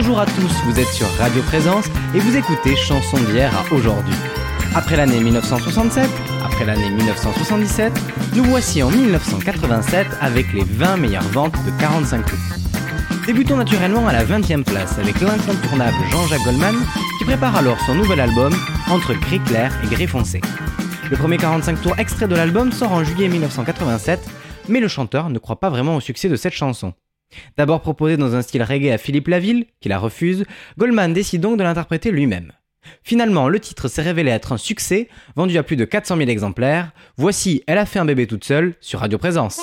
Bonjour à tous, vous êtes sur Radio Présence et vous écoutez Chansons d'hier à aujourd'hui. Après l'année 1967, après l'année 1977, nous voici en 1987 avec les 20 meilleures ventes de 45 tours. Débutons naturellement à la 20e place avec l'incontournable Jean-Jacques Goldman qui prépare alors son nouvel album Entre gris clair et gris foncé. Le premier 45 tours extrait de l'album sort en juillet 1987, mais le chanteur ne croit pas vraiment au succès de cette chanson. D'abord proposé dans un style reggae à Philippe Laville, qui la refuse, Goldman décide donc de l'interpréter lui-même. Finalement, le titre s'est révélé être un succès, vendu à plus de 400 000 exemplaires. Voici Elle a fait un bébé toute seule sur Radio Présence.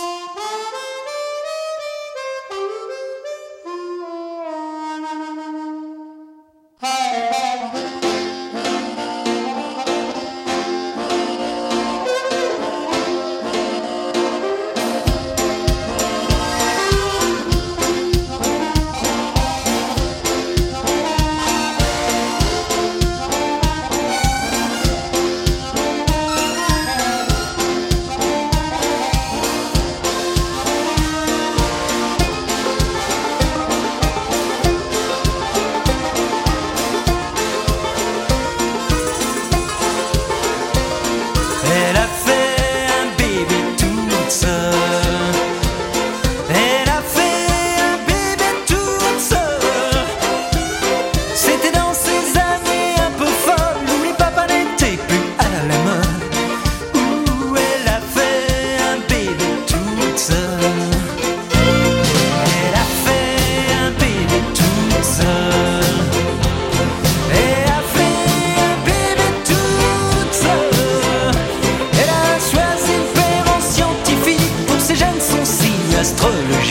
Quand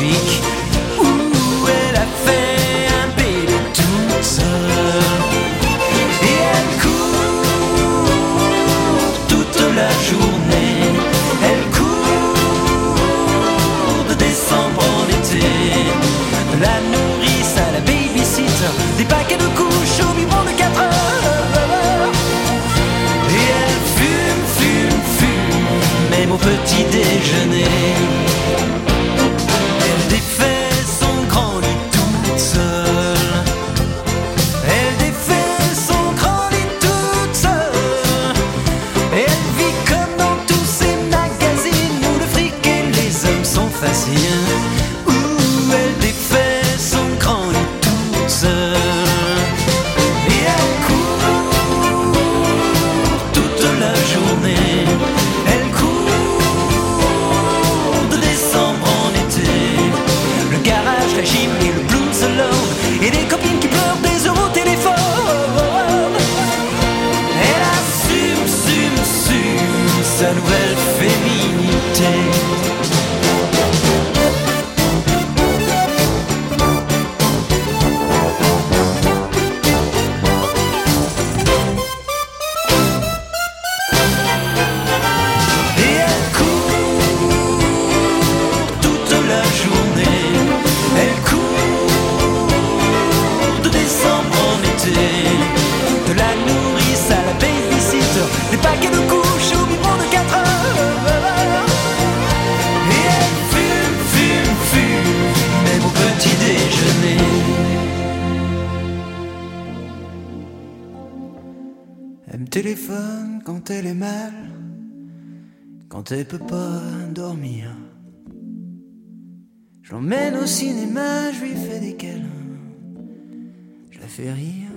fais rire.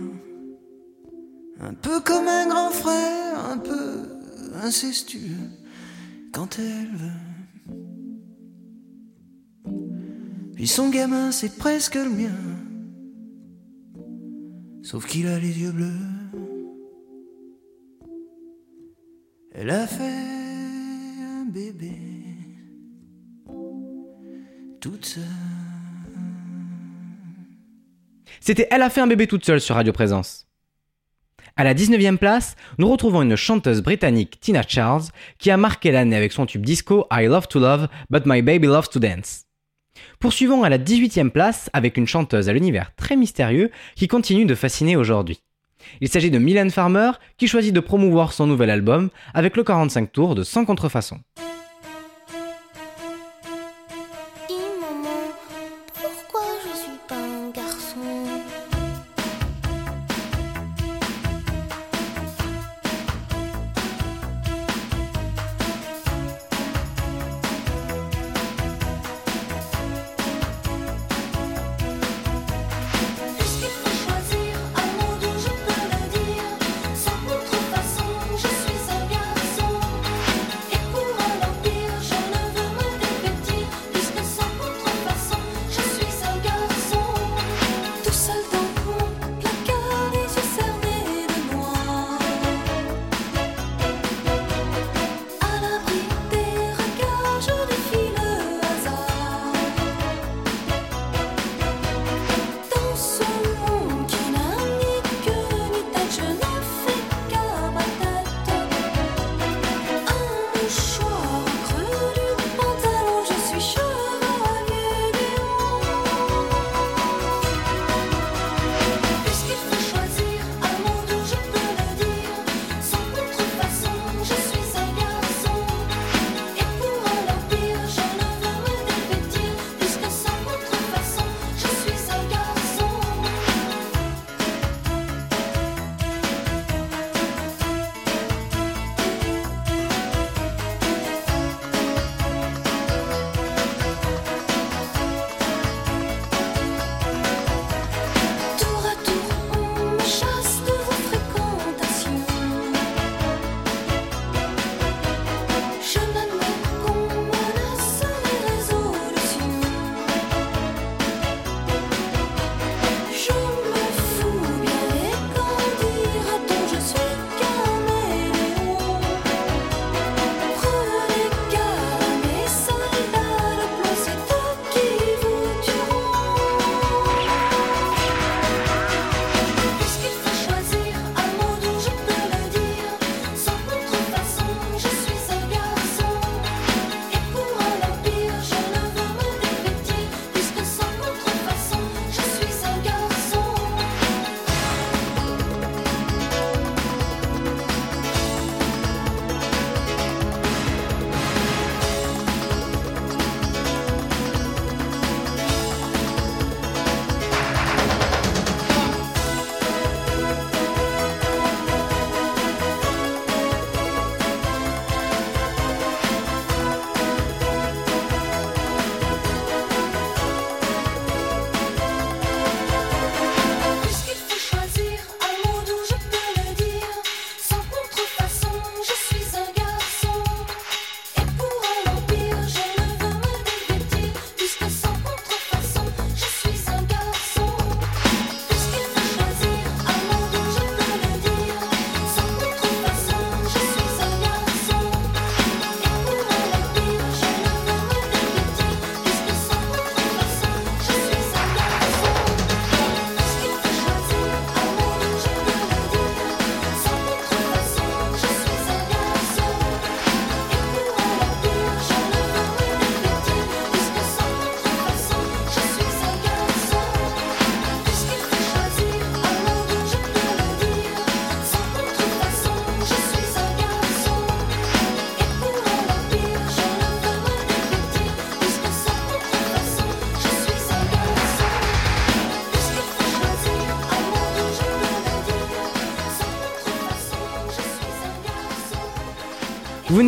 Un peu comme un grand frère, un peu incestueux, quand elle veut. Puis son gamin, c'est presque le mien, sauf qu'il a les yeux bleus. Elle a fait bébé, toute seule. C'était Elle a fait un bébé toute seule sur Radio Présence. À la 19e place, nous retrouvons une chanteuse britannique, Tina Charles, qui a marqué l'année avec son tube disco I Love to Love, But My Baby Loves to Dance. Poursuivons à la 18e place avec une chanteuse à l'univers très mystérieux qui continue de fasciner aujourd'hui. Il s'agit de Mylène Farmer qui choisit de promouvoir son nouvel album avec le 45 tours de Sans contrefaçon.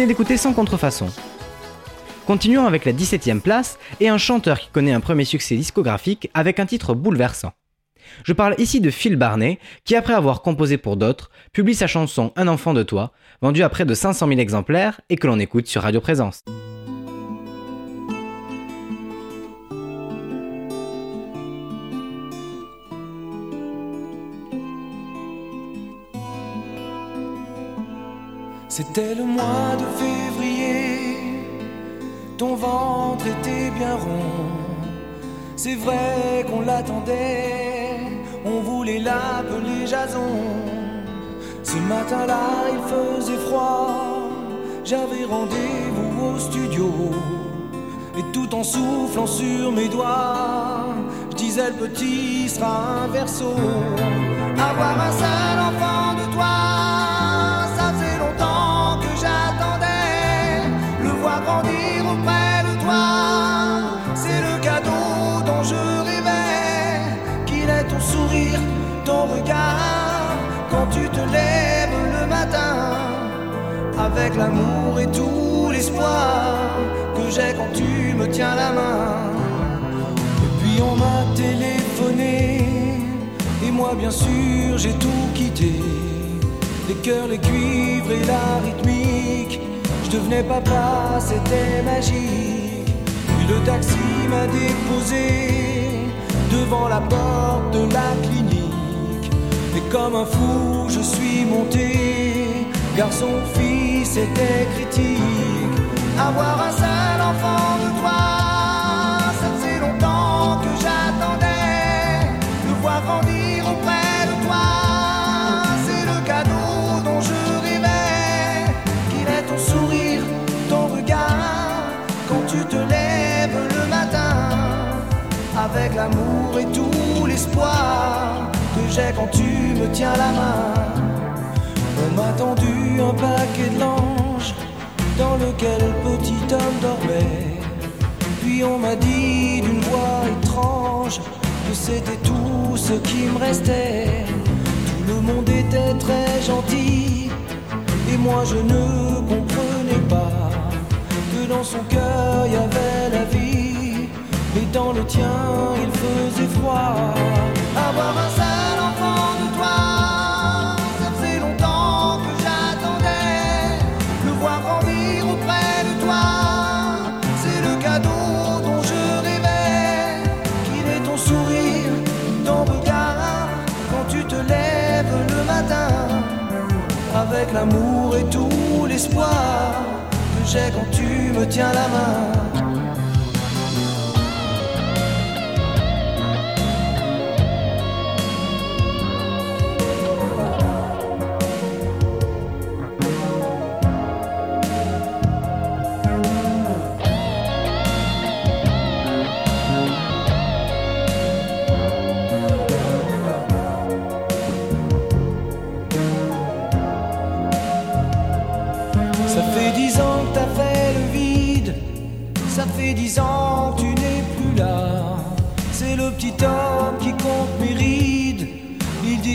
D'écouter Sans contrefaçon. Continuons avec la 17ème place et un chanteur qui connaît un premier succès discographique avec un titre bouleversant. Je parle ici de Phil Barney, qui après avoir composé pour d'autres, publie sa chanson Un enfant de toi, vendue à près de 500 000 exemplaires et que l'on écoute sur Radio Présence. C'était le mois de février, ton ventre était bien rond. C'est vrai qu'on l'attendait, on voulait l'appeler Jason. Ce matin-là, il faisait froid, j'avais rendez-vous au studio. Et tout en soufflant sur mes doigts, je disais le petit sera un verso. Avoir un seul enfant de toi, c'est le cadeau dont je rêvais. Qu'il ait ton sourire, ton regard, quand tu te lèves le matin. Avec l'amour et tout l'espoir que j'ai quand tu me tiens la main. Et puis on m'a téléphoné, et moi bien sûr j'ai tout quitté. Les cœurs, les cuivres et la rythmique. Je devenais papa, c'était magique. Le taxi m'a déposé devant la porte de la clinique. Et comme un fou, je suis monté. Garçon, fille, c'était critique. Avoir un seul enfant de toi, l'amour et tout l'espoir que j'ai quand tu me tiens la main. On m'a tendu un paquet de linge dans lequel le petit homme dormait. Puis on m'a dit d'une voix étrange que c'était tout ce qui me restait. Tout le monde était très gentil et moi je ne comprenais pas que dans son cœur il y avait la vie. Et dans le tien il faisait froid. Avoir un seul enfant de toi, ça faisait longtemps que j'attendais. Le voir grandir auprès de toi, c'est le cadeau dont je rêvais. Qu'il ait ton sourire, ton regard, quand tu te lèves le matin. Avec l'amour et tout l'espoir que j'ai quand tu me tiens la main.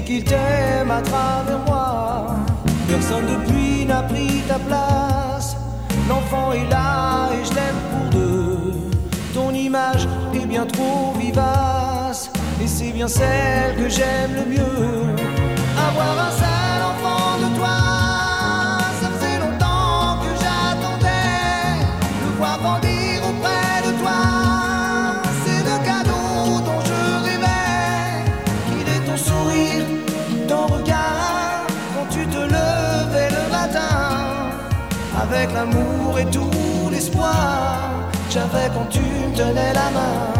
Qu'il t'aime à travers moi. Personne depuis n'a pris ta place. L'enfant est là et je l'aime pour deux. Ton image est bien trop vivace. Et c'est bien celle que j'aime le mieux. Avoir un J'avais quand tu me tenais la main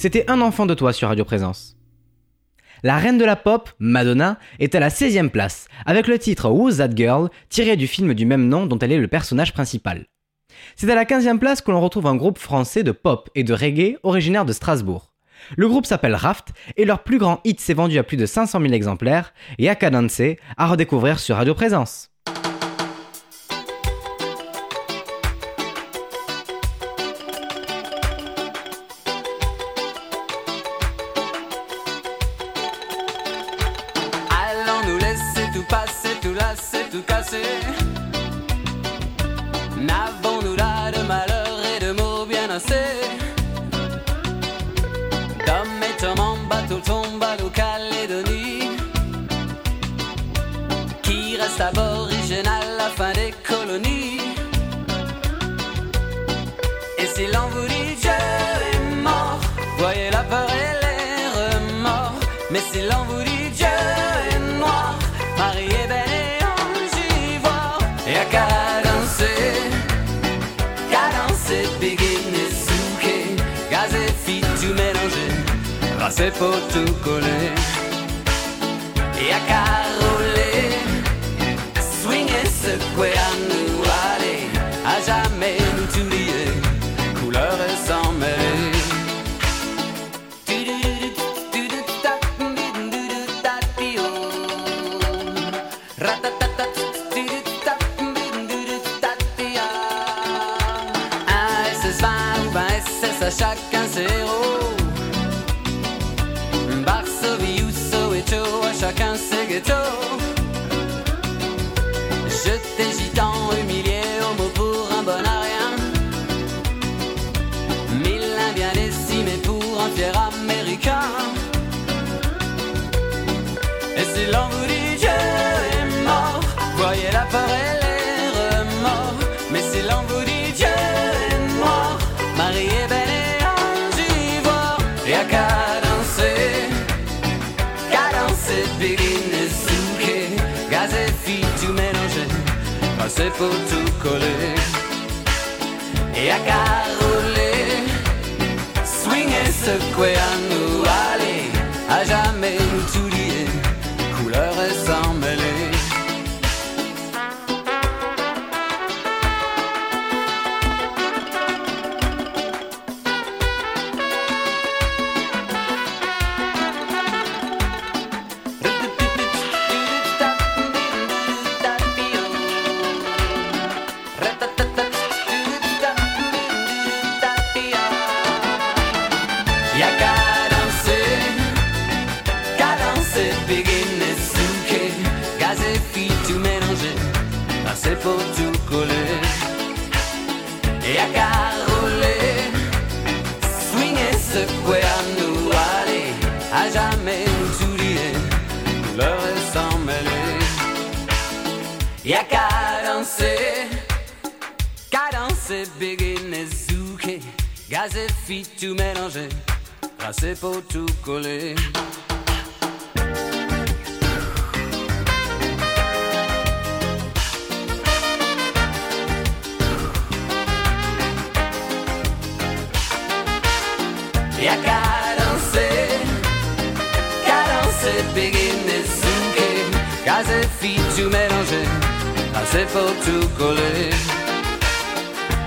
C'était Un enfant de toi sur Radio Présence. La reine de la pop, Madonna, est à la 16e place, avec le titre Who's That Girl, tiré du film du même nom dont elle est le personnage principal. C'est à la 15e place que l'on retrouve un groupe français de pop et de reggae originaire de Strasbourg. Le groupe s'appelle Raft et leur plus grand hit s'est vendu à plus de 500 000 exemplaires, Yaka Dance, à redécouvrir sur Radio Présence. Passer pour tout coller. Et à caroler Swinger, secouer à nous aller. À jamais nous lier Couleur et sans passer pour tout coller. Y'a qu'à danser, qu'à danser, begin et souquer, gaz et filles tout mélanger, passer pour tout coller.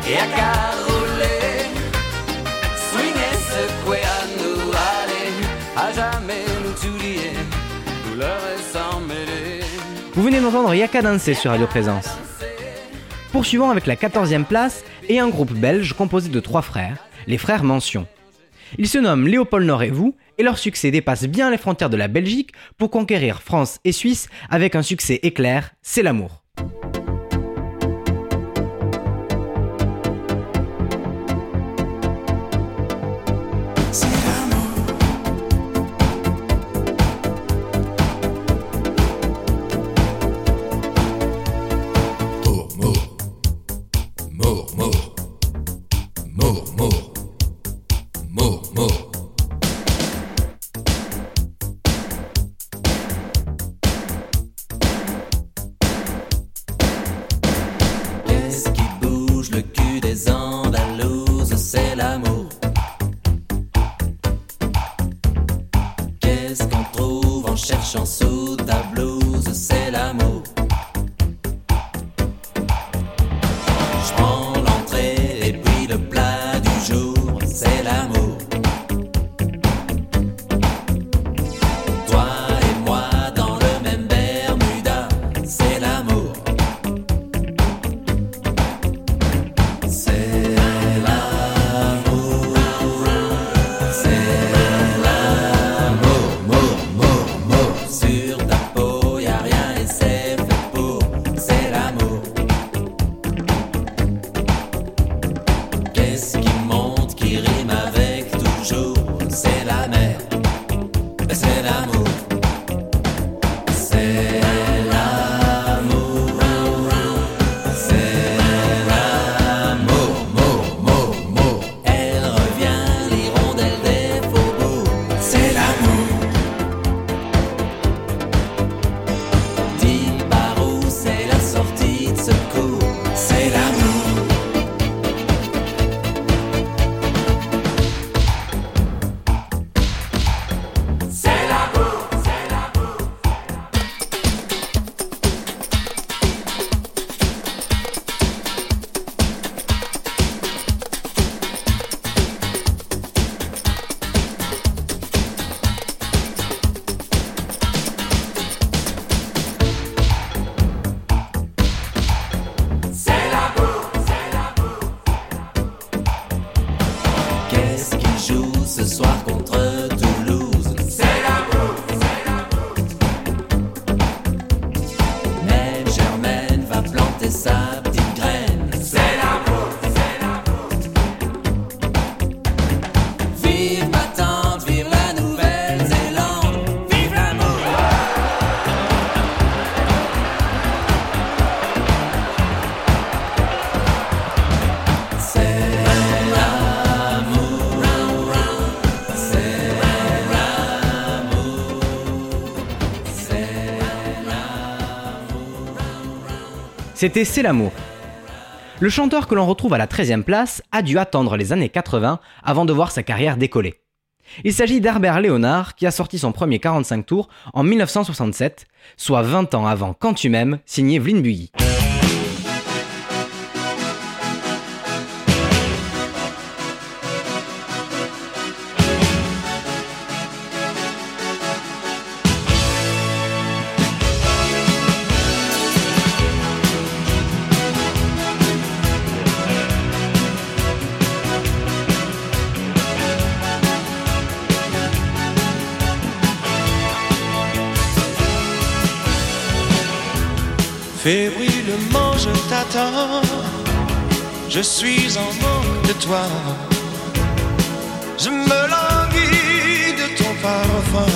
Y'a qu'à rouler, d'entendre Yaka Danser sur Radio Présence. Poursuivons avec la 14e place et un groupe belge composé de trois frères, les frères Mention. Ils se nomment Léopold Nord et vous, et leur succès dépasse bien les frontières de la Belgique pour conquérir France et Suisse avec un succès éclair, c'est l'amour. C'était C'est l'amour. Le chanteur que l'on retrouve à la 13e place a dû attendre les années 80 avant de voir sa carrière décoller. Il s'agit d'Herbert Léonard qui a sorti son premier 45 tours en 1967, soit 20 ans avant Quand tu m'aimes, signé Builly. Fébrilement je t'attends, je suis en manque de toi. Je me languis de ton parfum.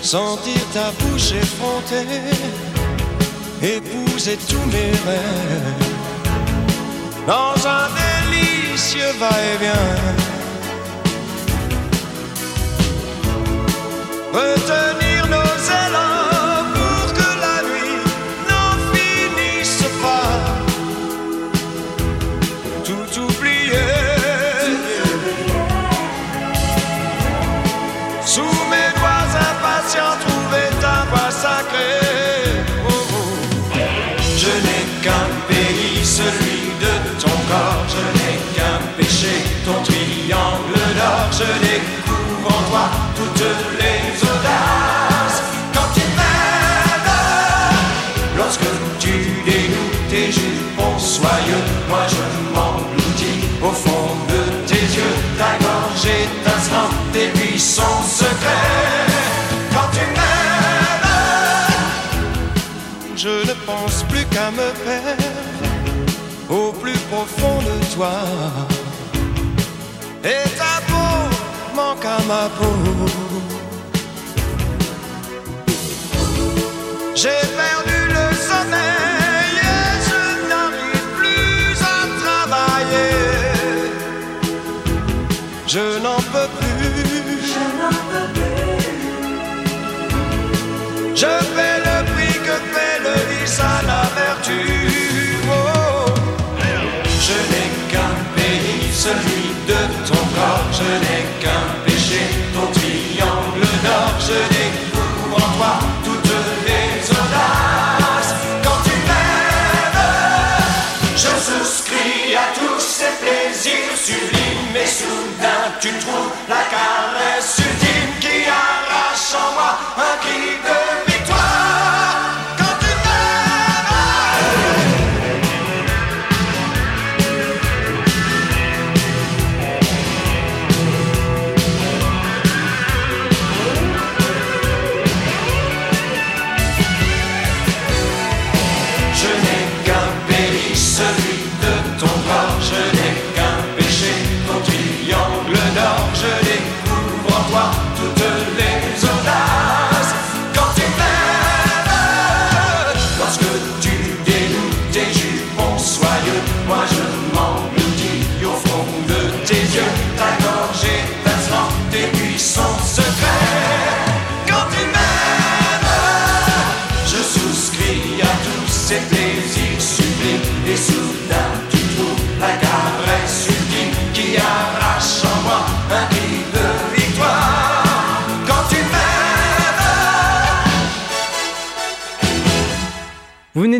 Sentir ta bouche effrontée, épouser tous mes rêves. Dans un délicieux va-et-vient. Je découvre en toi toutes les audaces. Quand tu m'aimes, lorsque tu dénoues tes jupons soyeux, moi je m'engloutis au fond de tes yeux. Ta gorge étincelante, tes buissons secrets. Quand tu m'aimes, je ne pense plus qu'à me perdre au plus profond de toi. Ma peau. J'ai perdu le sommeil et je n'arrive plus à travailler. Je n'en peux plus. Je paie le prix que paie le vice à la vertu. Oh. Je n'ai qu'un pays, celui de ton corps. Je n'ai tu trouves la caresse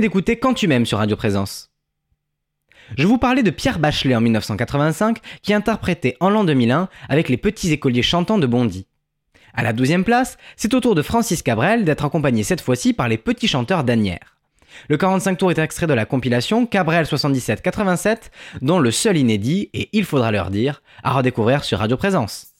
d'écouter Quand tu m'aimes sur Radio Présence. Je vous parlais de Pierre Bachelet en 1985 qui interprétait en l'an 2001 avec les petits écoliers chantants de Bondy. À la 12e place, c'est au tour de Francis Cabrel d'être accompagné cette fois-ci par les petits chanteurs d'Anières. Le 45 tours est extrait de la compilation Cabrel 77-87, dont le seul inédit, et il faudra leur dire, à redécouvrir sur Radio Présence.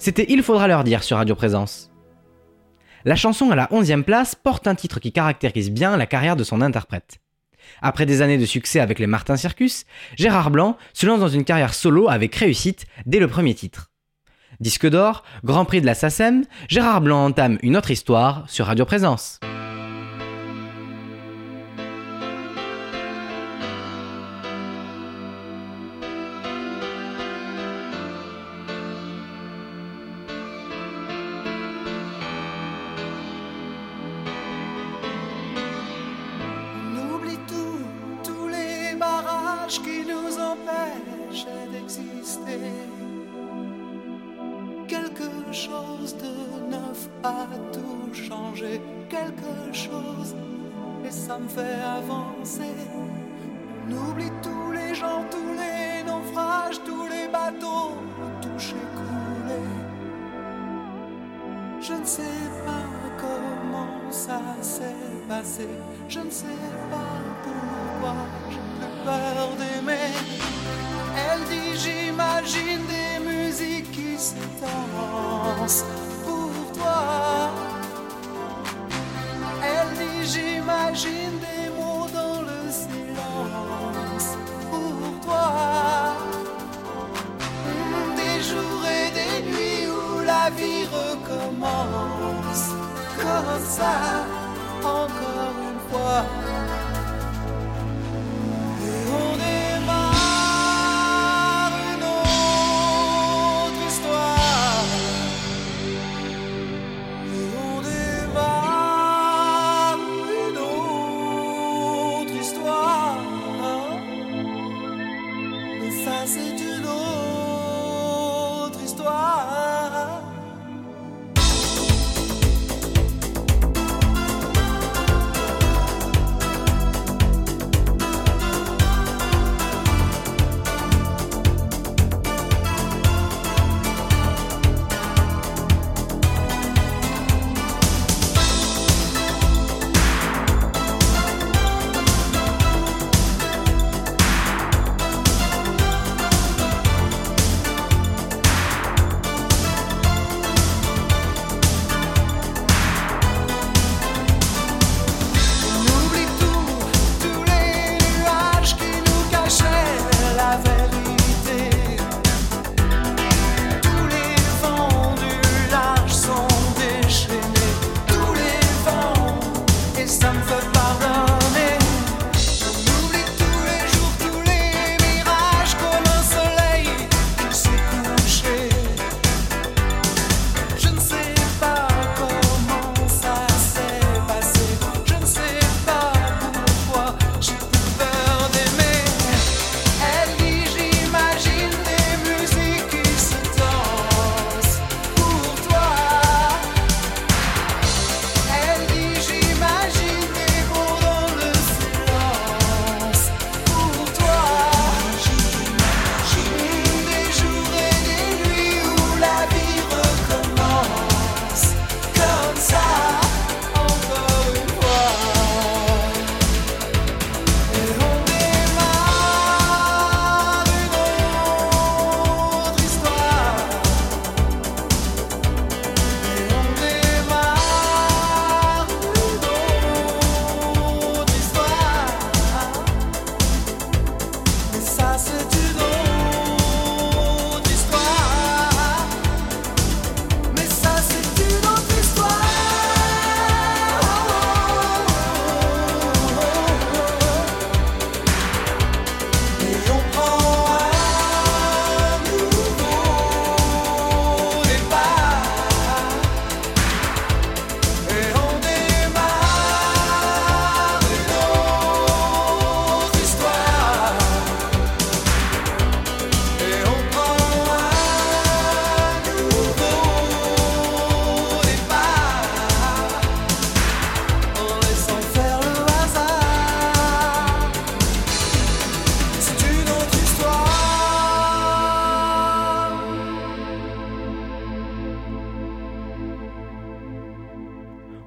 C'était Il faudra leur dire sur Radio Présence. La chanson à la 11e place porte un titre qui caractérise bien la carrière de son interprète. Après des années de succès avec les Martin Circus, Gérard Blanc se lance dans une carrière solo avec réussite dès le premier titre. Disque d'or, Grand Prix de la SACEM, Gérard Blanc entame une autre histoire sur Radio Présence.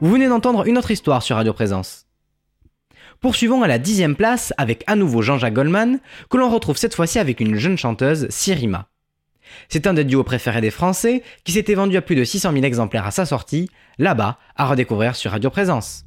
Vous venez d'entendre une autre histoire sur Radio Présence. Poursuivons à la dixième place avec à nouveau Jean-Jacques Goldman, que l'on retrouve cette fois-ci avec une jeune chanteuse, Sirima. C'est un des duos préférés des Français, qui s'était vendu à plus de 600 000 exemplaires à sa sortie, là-bas, à redécouvrir sur Radio Présence.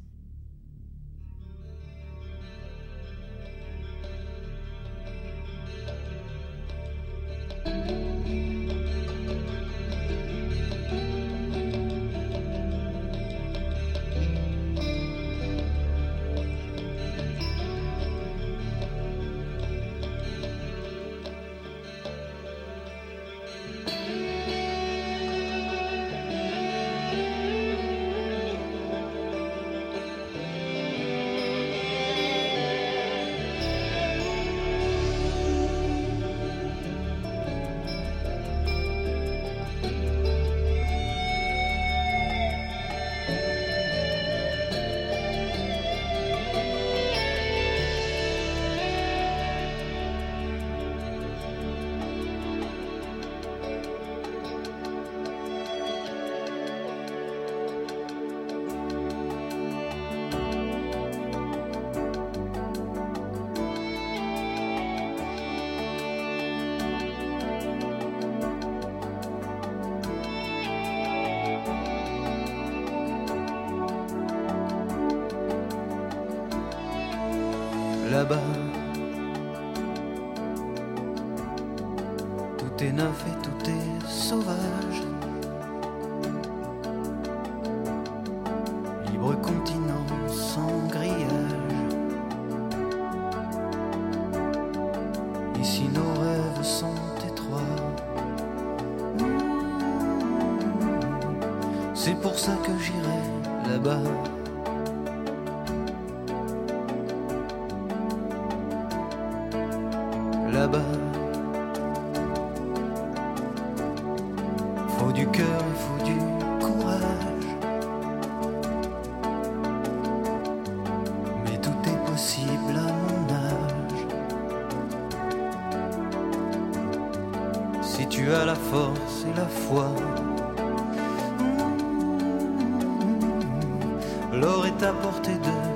L'or est à portée de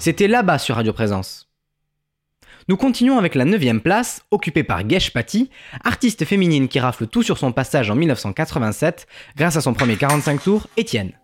C'était là-bas sur Radio Présence. Nous continuons avec la 9 place, occupée par Gesh Patti, artiste féminine qui rafle tout sur son passage en 1987 grâce à son premier 45 tours, Étienne.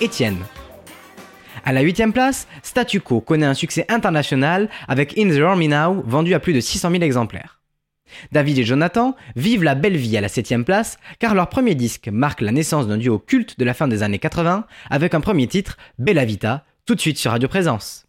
Étienne. À la 8 place, Statu Quo connaît un succès international avec In the Army Now, vendu à plus de 600 000 exemplaires. David et Jonathan vivent la belle vie à la 7 place, car leur premier disque marque la naissance d'un duo culte de la fin des années 80, avec un premier titre, Bella Vita, tout de suite sur Radio Présence.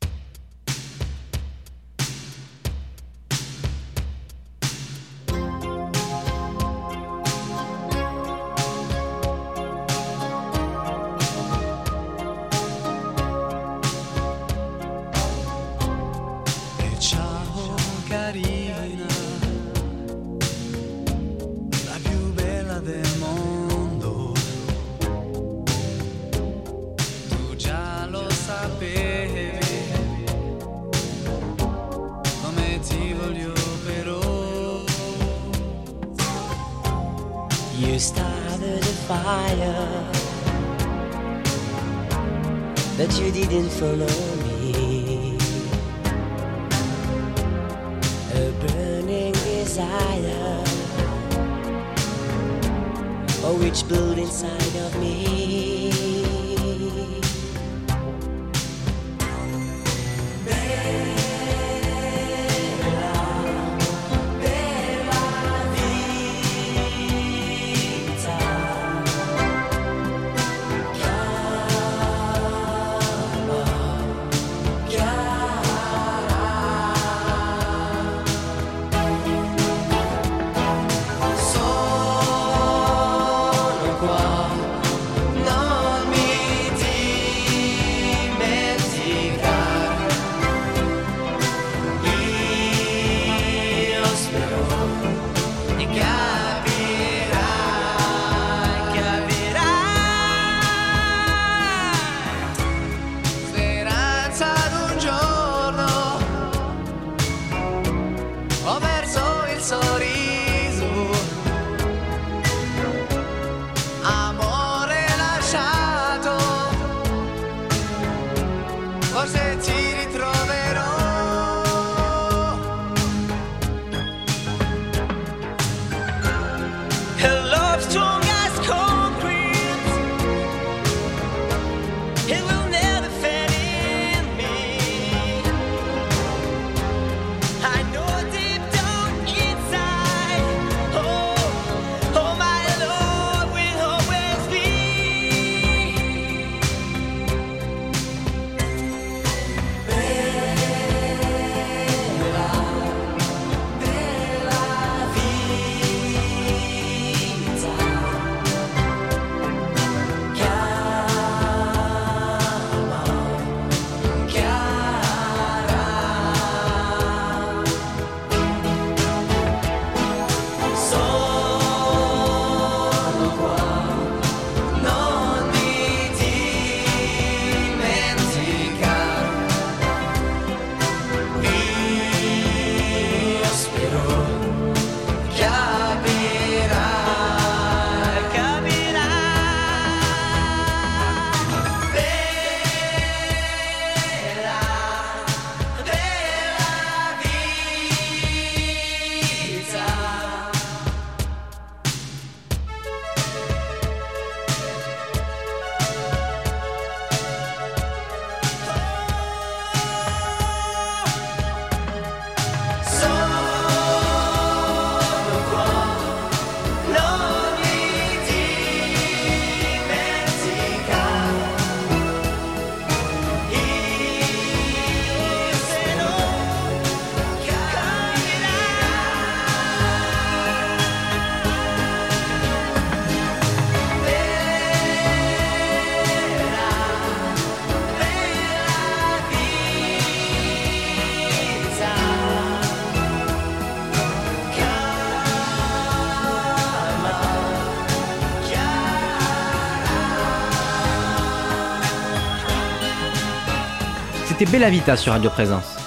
Bella Vita sur Radio Présence.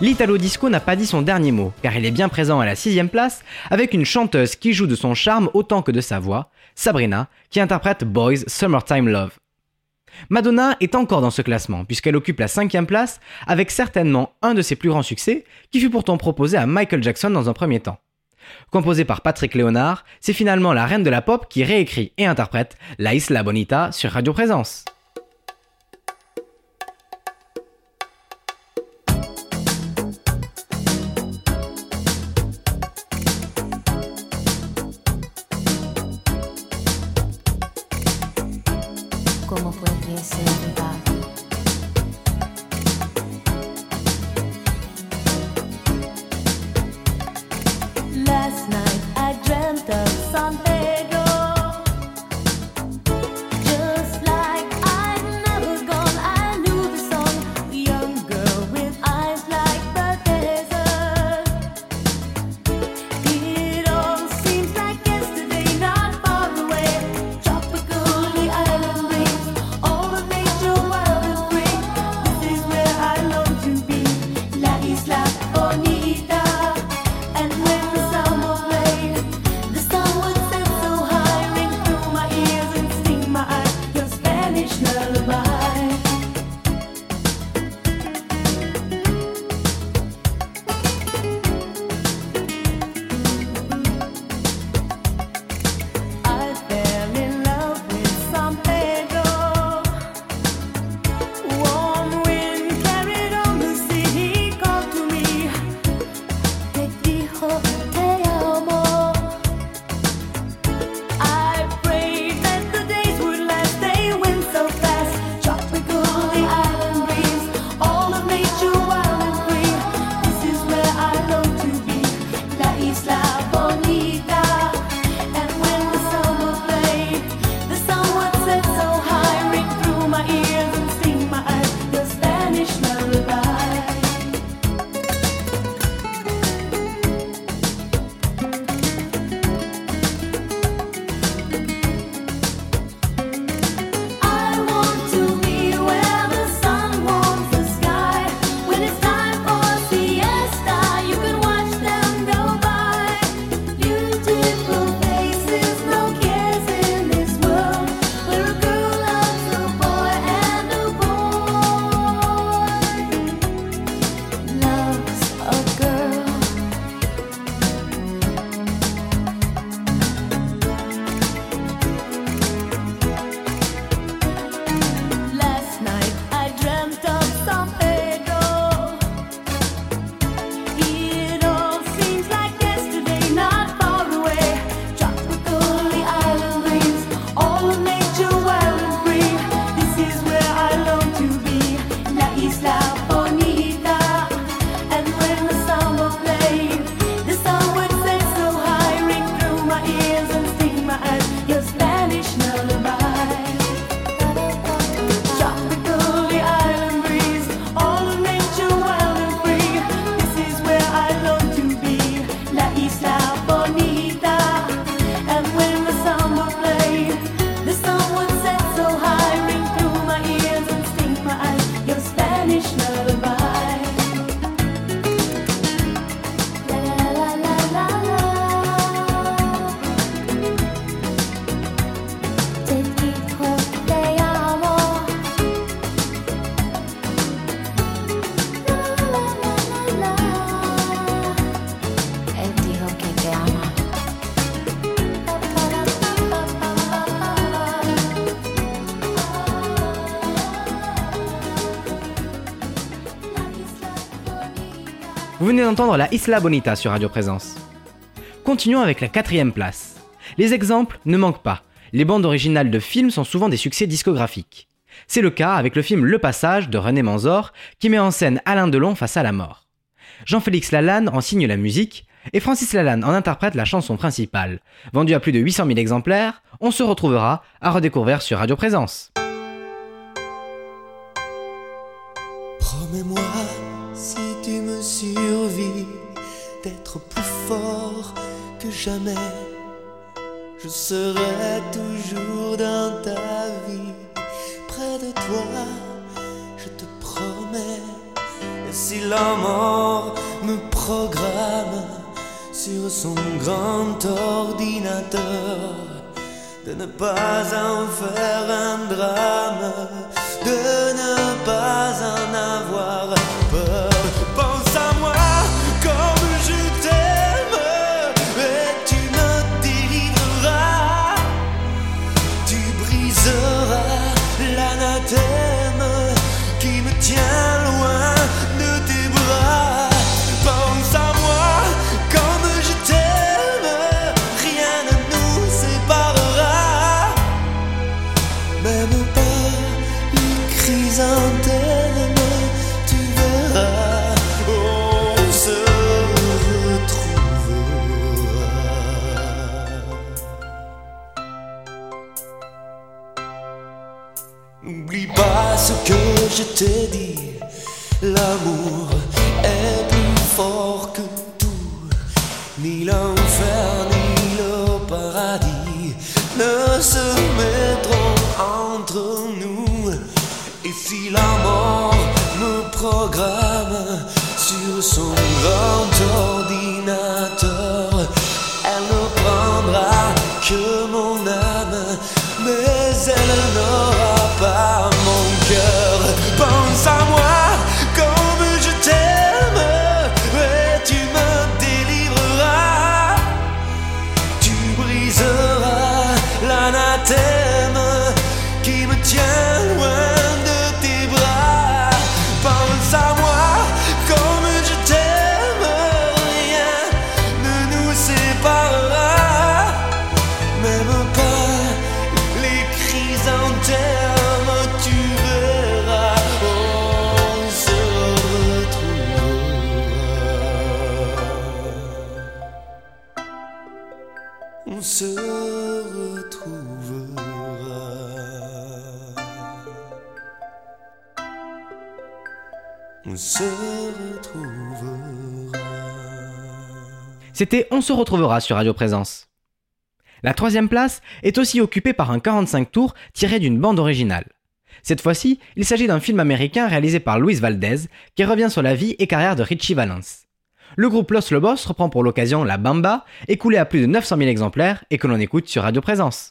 L'Italo Disco n'a pas dit son dernier mot, car il est bien présent à la sixième place avec une chanteuse qui joue de son charme autant que de sa voix, Sabrina, qui interprète Boys Summertime Love. Madonna est encore dans ce classement, puisqu'elle occupe la cinquième place avec certainement un de ses plus grands succès, qui fut pourtant proposé à Michael Jackson dans un premier temps. Composé par Patrick Léonard, c'est finalement la reine de la pop qui réécrit et interprète La Isla Bonita sur Radio Présence. D'entendre la Isla Bonita sur Radio Présence. Continuons avec la quatrième place. Les exemples ne manquent pas. Les bandes originales de films sont souvent des succès discographiques. C'est le cas avec le film Le Passage de René Manzor qui met en scène Alain Delon face à la mort. Jean-Félix Lalanne en signe la musique et Francis Lalanne en interprète la chanson principale. Vendue à plus de 800 000 exemplaires, on se retrouvera à redécouvrir sur Radio Présence. Plus fort que jamais. Je serai toujours dans ta vie, près de toi, je te promets. Et si la mort me programme sur son grand ordinateur, de ne pas en faire un drame, de ne pas en avoir je t'ai dit, l'amour C'était On se retrouvera sur Radio Présence. La troisième place est aussi occupée par un 45 tours tiré d'une bande originale. Cette fois-ci, il s'agit d'un film américain réalisé par Luis Valdez qui revient sur la vie et carrière de Richie Valens. Le groupe Los Lobos reprend pour l'occasion La Bamba, écoulée à plus de 900 000 exemplaires et que l'on écoute sur Radio Présence.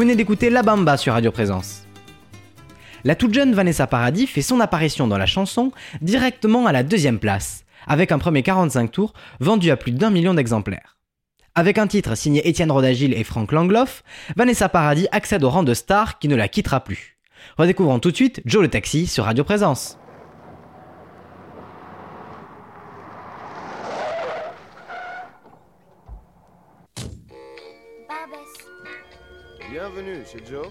Venez d'écouter La Bamba sur Radio Présence. La toute jeune Vanessa Paradis fait son apparition dans la chanson directement à la deuxième place, avec un premier 45 tours vendu à plus d'un million d'exemplaires. Avec un titre signé Étienne Rodagil et Frank Langloff, Vanessa Paradis accède au rang de star qui ne la quittera plus. Redécouvrons tout de suite Joe le Taxi sur Radio Présence. Bienvenue chez Joe.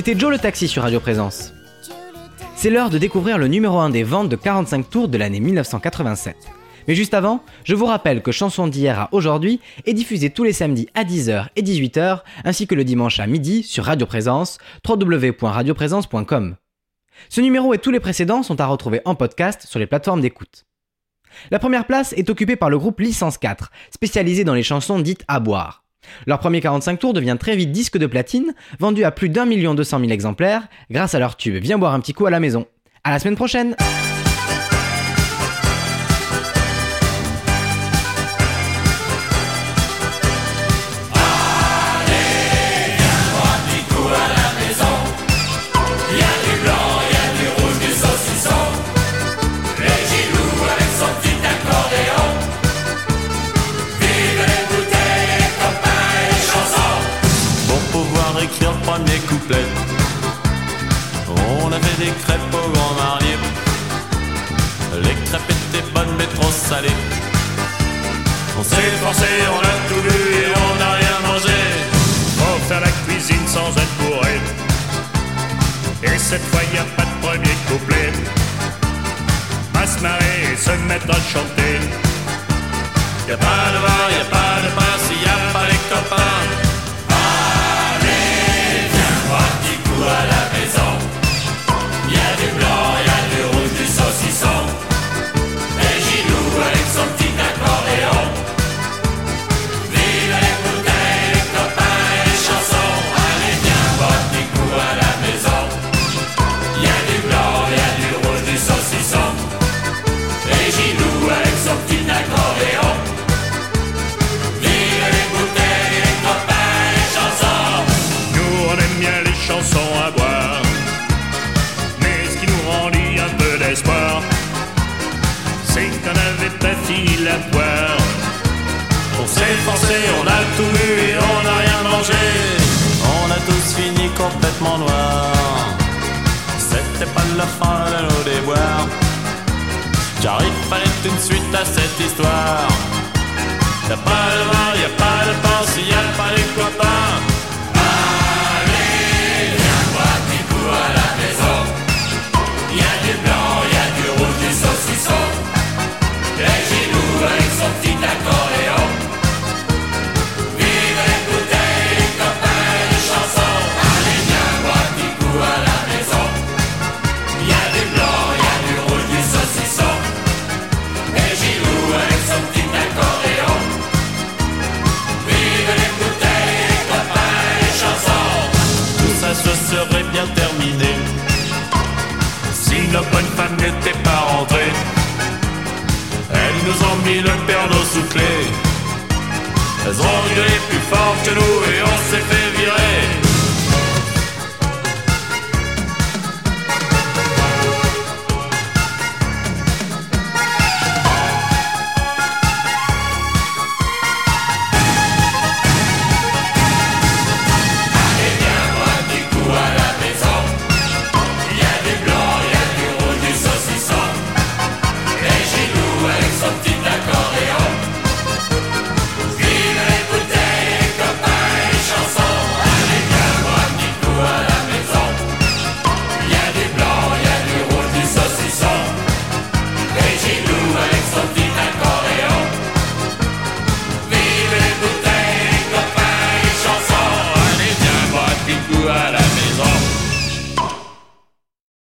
C'était Joe le Taxi sur Radio Présence. C'est l'heure de découvrir le numéro 1 des ventes de 45 tours de l'année 1987. Mais juste avant, je vous rappelle que Chanson d'hier à aujourd'hui est diffusée tous les samedis à 10h et 18h, ainsi que le dimanche à midi sur Radio Présence, www.radioprésence.com. Ce numéro et tous les précédents sont à retrouver en podcast sur les plateformes d'écoute. La première place est occupée par le groupe Licence 4, spécialisé dans les chansons dites à boire. Leur premier 45 tours devient très vite disque de platine, vendu à plus d'un million deux cent mille exemplaires, grâce à leur tube Viens boire un petit coup à la maison. À la semaine prochaine! On a fait des crêpes au Grand Marnier. Les crêpes étaient bonnes mais trop salées. On s'est forcé, on a tout vu et on n'a rien mangé. Faut faire la cuisine sans être bourré. Et cette fois, y a pas de premier couplet. Pas se marrer et se mettre à chanter. Y a pas de bar, y a pas de passe, y a pas les copains. la fin de nos déboires. Car fallait une suite à cette histoire. Y'a pas de mal, y'a pas de pense, y'a pas les copains. Afternoon. et